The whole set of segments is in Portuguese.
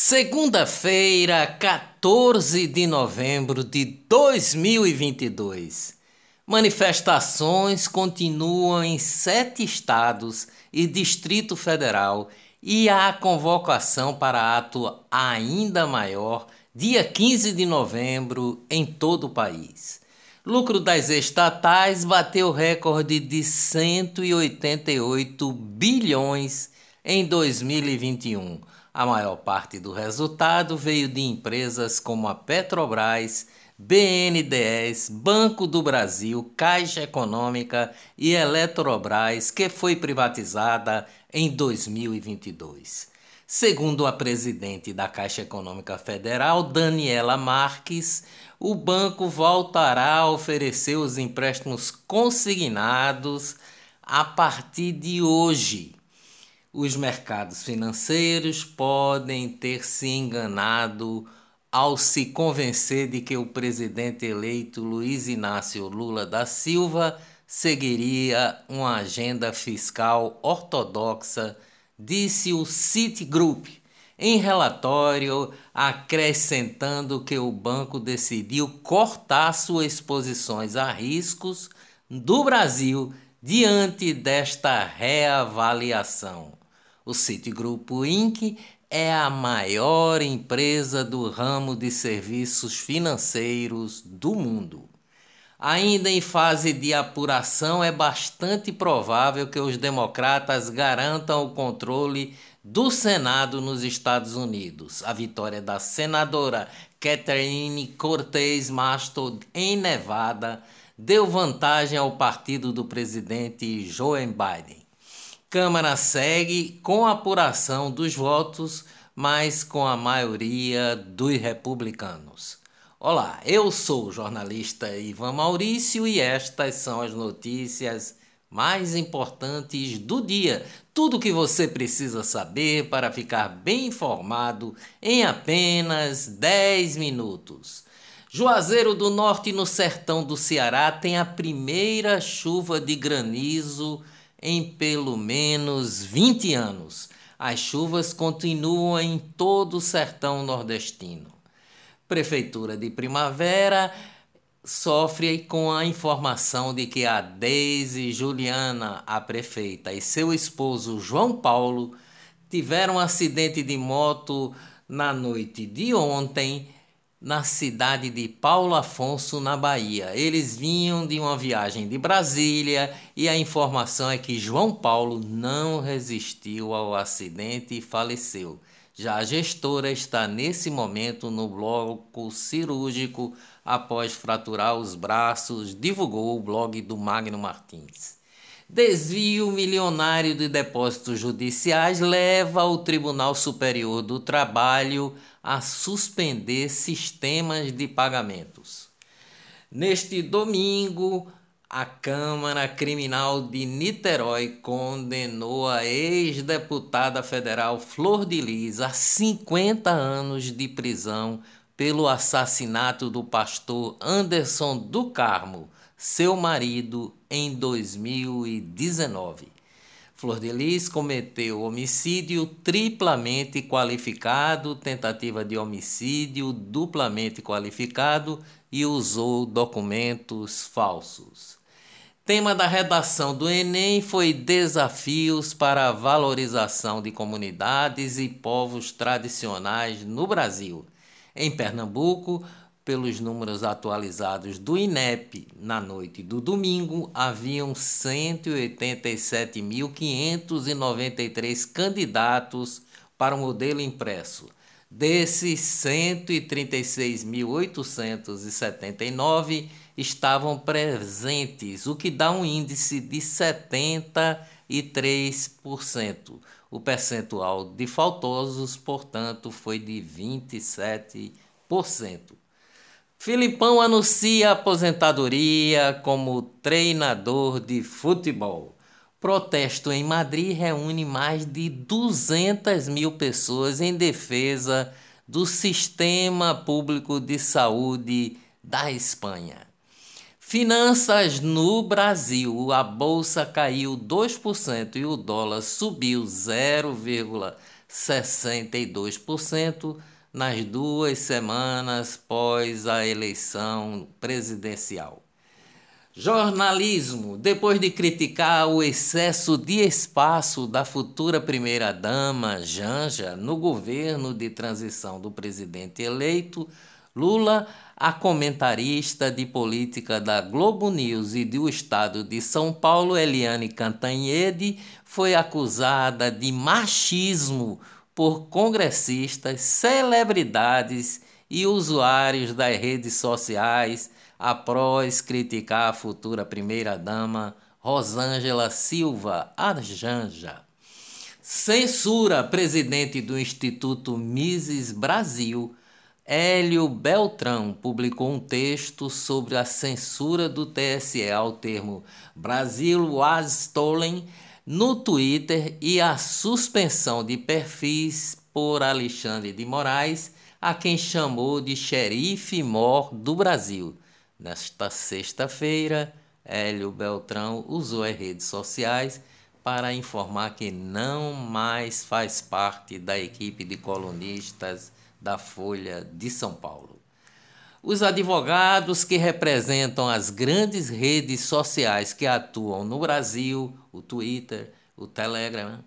Segunda-feira, 14 de novembro de 2022. Manifestações continuam em sete estados e Distrito Federal e há convocação para ato ainda maior, dia 15 de novembro, em todo o país. Lucro das estatais bateu recorde de 188 bilhões em 2021 a maior parte do resultado veio de empresas como a Petrobras, BNDES, Banco do Brasil, Caixa Econômica e Eletrobras, que foi privatizada em 2022. Segundo a presidente da Caixa Econômica Federal, Daniela Marques, o banco voltará a oferecer os empréstimos consignados a partir de hoje os mercados financeiros podem ter se enganado ao se convencer de que o presidente eleito Luiz Inácio Lula da Silva seguiria uma agenda fiscal ortodoxa, disse o Citigroup em relatório, acrescentando que o banco decidiu cortar suas exposições a riscos do Brasil diante desta reavaliação. O Citigroup Inc. é a maior empresa do ramo de serviços financeiros do mundo. Ainda em fase de apuração, é bastante provável que os democratas garantam o controle do Senado nos Estados Unidos. A vitória da senadora Catherine Cortez Masto em Nevada deu vantagem ao partido do presidente Joe Biden. Câmara segue com a apuração dos votos, mas com a maioria dos republicanos. Olá, eu sou o jornalista Ivan Maurício e estas são as notícias mais importantes do dia. Tudo o que você precisa saber para ficar bem informado em apenas 10 minutos. Juazeiro do Norte, no sertão do Ceará, tem a primeira chuva de granizo em pelo menos 20 anos. As chuvas continuam em todo o sertão nordestino. Prefeitura de Primavera sofre com a informação de que a Deise Juliana, a prefeita, e seu esposo João Paulo tiveram um acidente de moto na noite de ontem na cidade de Paulo Afonso, na Bahia. Eles vinham de uma viagem de Brasília e a informação é que João Paulo não resistiu ao acidente e faleceu. Já a gestora está nesse momento no bloco cirúrgico após fraturar os braços, divulgou o blog do Magno Martins. Desvio milionário de depósitos judiciais leva o Tribunal Superior do Trabalho a suspender sistemas de pagamentos. Neste domingo, a Câmara Criminal de Niterói condenou a ex-deputada federal Flor de Lis a 50 anos de prisão pelo assassinato do pastor Anderson do Carmo seu marido em 2019. Flor de Lis cometeu homicídio triplamente qualificado, tentativa de homicídio duplamente qualificado e usou documentos falsos. Tema da redação do Enem foi Desafios para a valorização de comunidades e povos tradicionais no Brasil. Em Pernambuco, pelos números atualizados do INEP na noite do domingo, haviam 187.593 candidatos para o modelo impresso. Desses, 136.879 estavam presentes, o que dá um índice de 73%. O percentual de faltosos, portanto, foi de 27%. Filipão anuncia aposentadoria como treinador de futebol. Protesto em Madrid reúne mais de 200 mil pessoas em defesa do sistema público de saúde da Espanha. Finanças no Brasil: a bolsa caiu 2% e o dólar subiu 0,5%. 62% nas duas semanas pós a eleição presidencial. Jornalismo, depois de criticar o excesso de espaço da futura primeira-dama Janja no governo de transição do presidente eleito, Lula, a comentarista de política da Globo News e do estado de São Paulo, Eliane Cantanhede, foi acusada de machismo por congressistas, celebridades e usuários das redes sociais após criticar a futura primeira-dama Rosângela Silva, a Janja. Censura presidente do Instituto Mises Brasil, Hélio Beltrão, publicou um texto sobre a censura do TSE ao termo Brasil was stolen no Twitter e a suspensão de perfis por Alexandre de Moraes, a quem chamou de xerife mor do Brasil. Nesta sexta-feira, Hélio Beltrão usou as redes sociais para informar que não mais faz parte da equipe de colunistas da Folha de São Paulo. Os advogados que representam as grandes redes sociais que atuam no Brasil, o Twitter, o Telegram,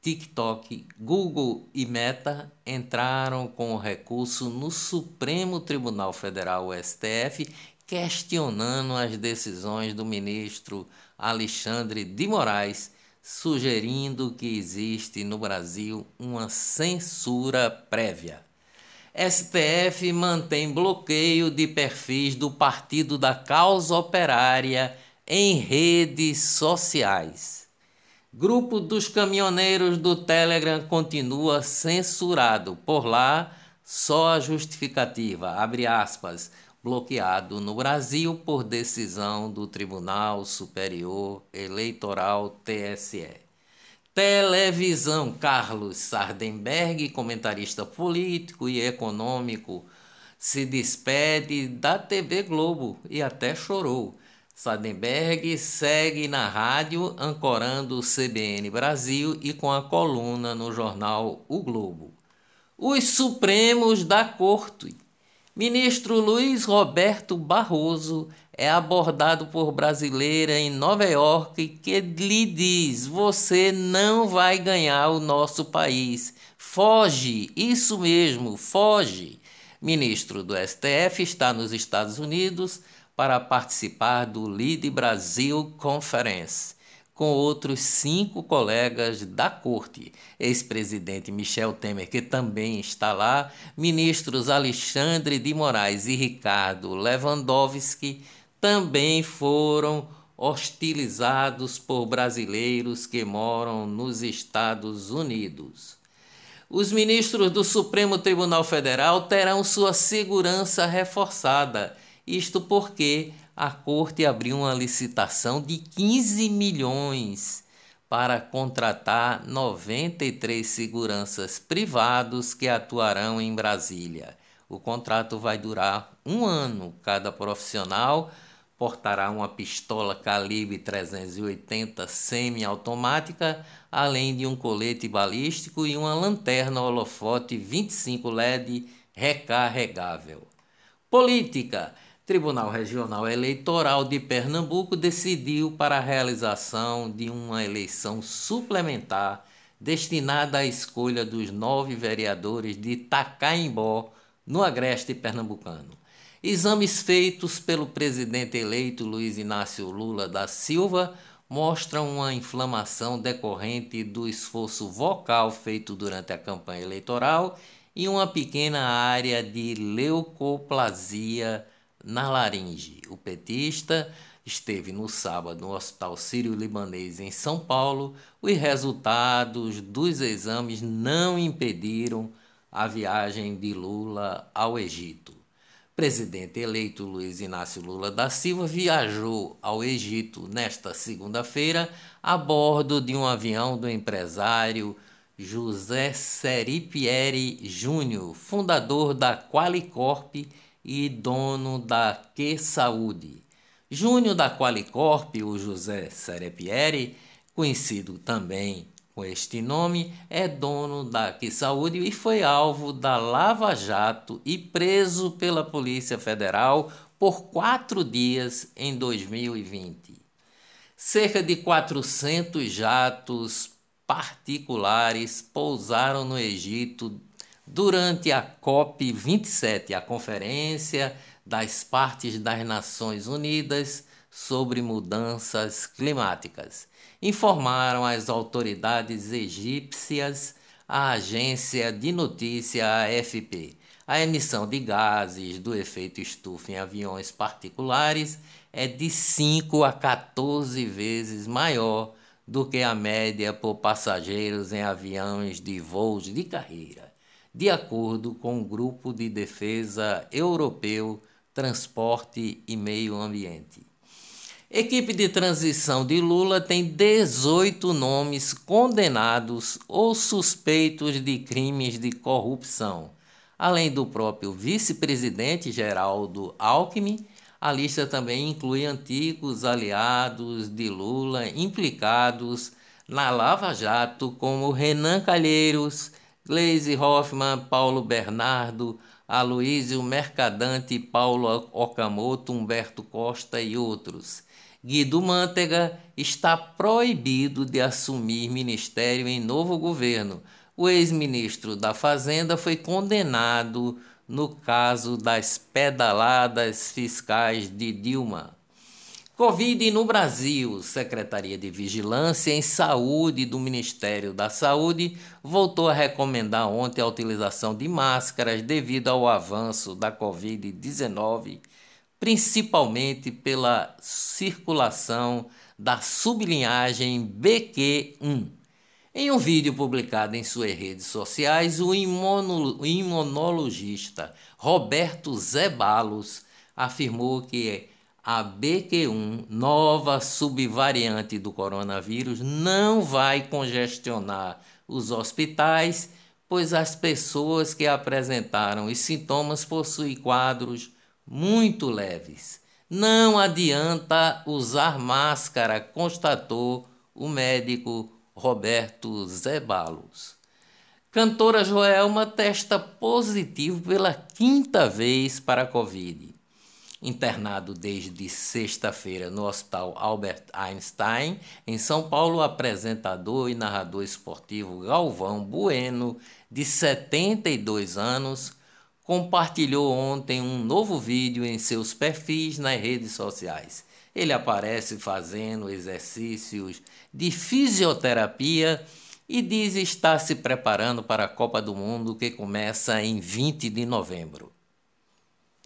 TikTok, Google e Meta entraram com o recurso no Supremo Tribunal Federal, STF, questionando as decisões do ministro Alexandre de Moraes, sugerindo que existe no Brasil uma censura prévia. STF mantém bloqueio de perfis do Partido da Causa Operária em redes sociais. Grupo dos caminhoneiros do Telegram continua censurado. Por lá, só a justificativa, abre aspas, bloqueado no Brasil por decisão do Tribunal Superior Eleitoral TSE. Televisão Carlos Sardenberg, comentarista político e econômico, se despede da TV Globo e até chorou Sadenberg segue na rádio, ancorando o CBN Brasil e com a coluna no jornal O Globo. Os Supremos da Corte. Ministro Luiz Roberto Barroso é abordado por brasileira em Nova York que lhe diz: Você não vai ganhar o nosso país. Foge, isso mesmo, foge. Ministro do STF está nos Estados Unidos para participar do Lead Brasil Conference, com outros cinco colegas da corte, ex-presidente Michel Temer, que também está lá, ministros Alexandre de Moraes e Ricardo Lewandowski também foram hostilizados por brasileiros que moram nos Estados Unidos. Os ministros do Supremo Tribunal Federal terão sua segurança reforçada isto porque a corte abriu uma licitação de 15 milhões para contratar 93 seguranças privados que atuarão em Brasília. O contrato vai durar um ano. Cada profissional portará uma pistola calibre 380 semiautomática, além de um colete balístico e uma lanterna holofote 25 LED recarregável. Política. Tribunal Regional Eleitoral de Pernambuco decidiu para a realização de uma eleição suplementar destinada à escolha dos nove vereadores de Tacaimbó, no agreste pernambucano. Exames feitos pelo presidente eleito Luiz Inácio Lula da Silva mostram uma inflamação decorrente do esforço vocal feito durante a campanha eleitoral e uma pequena área de leucoplasia na laringe. O petista esteve no sábado no Hospital Sírio-Libanês em São Paulo. Os resultados dos exames não impediram a viagem de Lula ao Egito. Presidente eleito Luiz Inácio Lula da Silva viajou ao Egito nesta segunda-feira a bordo de um avião do empresário José Seripieri Júnior, fundador da Qualicorp e dono da Que Saúde. Júnior da Qualicorp, o José Serepieri, conhecido também com este nome, é dono da Saúde e foi alvo da Lava Jato e preso pela Polícia Federal por quatro dias em 2020. Cerca de 400 jatos particulares pousaram no Egito durante a COP27, a Conferência das Partes das Nações Unidas sobre Mudanças Climáticas informaram as autoridades egípcias a agência de notícia AFP. A emissão de gases do efeito estufa em aviões particulares é de 5 a 14 vezes maior do que a média por passageiros em aviões de voos de carreira, de acordo com o Grupo de Defesa Europeu Transporte e Meio Ambiente. Equipe de transição de Lula tem 18 nomes condenados ou suspeitos de crimes de corrupção. Além do próprio vice-presidente Geraldo Alckmin, a lista também inclui antigos aliados de Lula implicados na Lava Jato, como Renan Calheiros, Gleisi Hoffmann, Paulo Bernardo, Aloísio Mercadante, Paulo Okamoto, Humberto Costa e outros. Guido Mantega está proibido de assumir ministério em novo governo. O ex-ministro da Fazenda foi condenado no caso das pedaladas fiscais de Dilma. Covid no Brasil. Secretaria de Vigilância em Saúde do Ministério da Saúde voltou a recomendar ontem a utilização de máscaras devido ao avanço da Covid-19 principalmente pela circulação da sublinhagem BQ1. Em um vídeo publicado em suas redes sociais, o imunologista Roberto Zebalos afirmou que a BQ1, nova subvariante do coronavírus, não vai congestionar os hospitais, pois as pessoas que apresentaram os sintomas possuem quadros muito leves. Não adianta usar máscara, constatou o médico Roberto Zebalos. Cantora Joelma testa positivo pela quinta vez para a Covid. Internado desde sexta-feira no Hospital Albert Einstein, em São Paulo, o apresentador e narrador esportivo Galvão Bueno, de 72 anos, compartilhou ontem um novo vídeo em seus perfis nas redes sociais. Ele aparece fazendo exercícios de fisioterapia e diz estar se preparando para a Copa do Mundo que começa em 20 de novembro.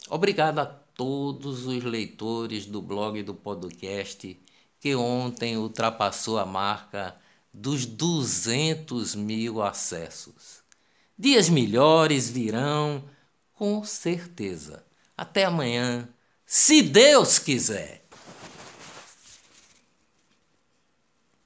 Obrigado a todos os leitores do blog e do podcast que ontem ultrapassou a marca dos 200 mil acessos. Dias melhores virão com certeza. Até amanhã, se Deus quiser.